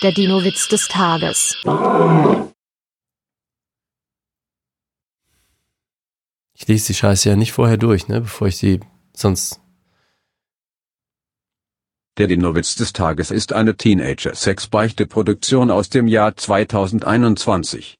Der Dino-Witz des Tages. Ich lese die Scheiße ja nicht vorher durch, ne, bevor ich sie sonst. Der Dino-Witz des Tages ist eine Teenager-Sex-Beichte-Produktion aus dem Jahr 2021.